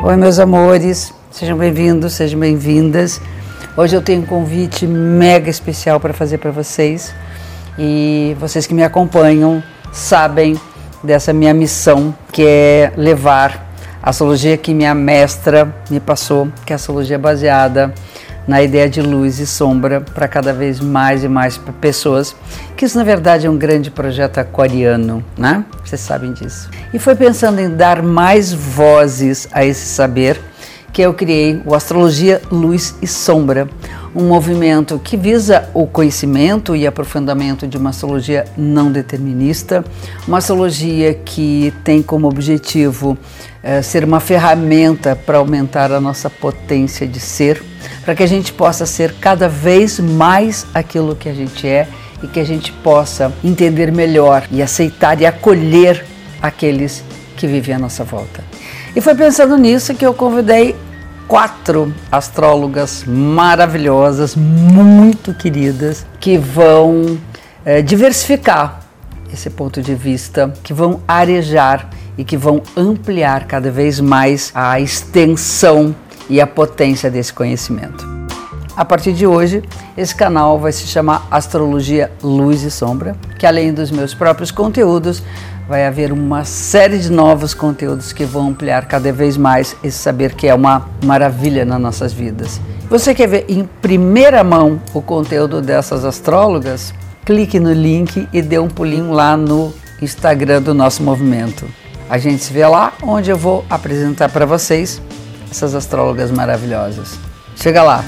Oi, meus amores, sejam bem-vindos, sejam bem-vindas. Hoje eu tenho um convite mega especial para fazer para vocês e vocês que me acompanham sabem dessa minha missão que é levar a astrologia que minha mestra me passou, que é a astrologia baseada na ideia de luz e sombra para cada vez mais e mais pessoas, que isso na verdade é um grande projeto aquariano, né? Vocês sabem disso. E foi pensando em dar mais vozes a esse saber que eu criei o Astrologia Luz e Sombra, um movimento que visa o conhecimento e aprofundamento de uma astrologia não determinista, uma astrologia que tem como objetivo é, ser uma ferramenta para aumentar a nossa potência de ser, para que a gente possa ser cada vez mais aquilo que a gente é e que a gente possa entender melhor e aceitar e acolher aqueles que vivem à nossa volta. E foi pensando nisso que eu convidei quatro astrólogas maravilhosas, muito queridas, que vão é, diversificar esse ponto de vista, que vão arejar e que vão ampliar cada vez mais a extensão e a potência desse conhecimento. A partir de hoje, esse canal vai se chamar Astrologia Luz e Sombra, que além dos meus próprios conteúdos, vai haver uma série de novos conteúdos que vão ampliar cada vez mais esse saber que é uma maravilha nas nossas vidas. Você quer ver em primeira mão o conteúdo dessas astrólogas? Clique no link e dê um pulinho lá no Instagram do nosso movimento. A gente se vê lá, onde eu vou apresentar para vocês essas astrólogas maravilhosas. Chega lá!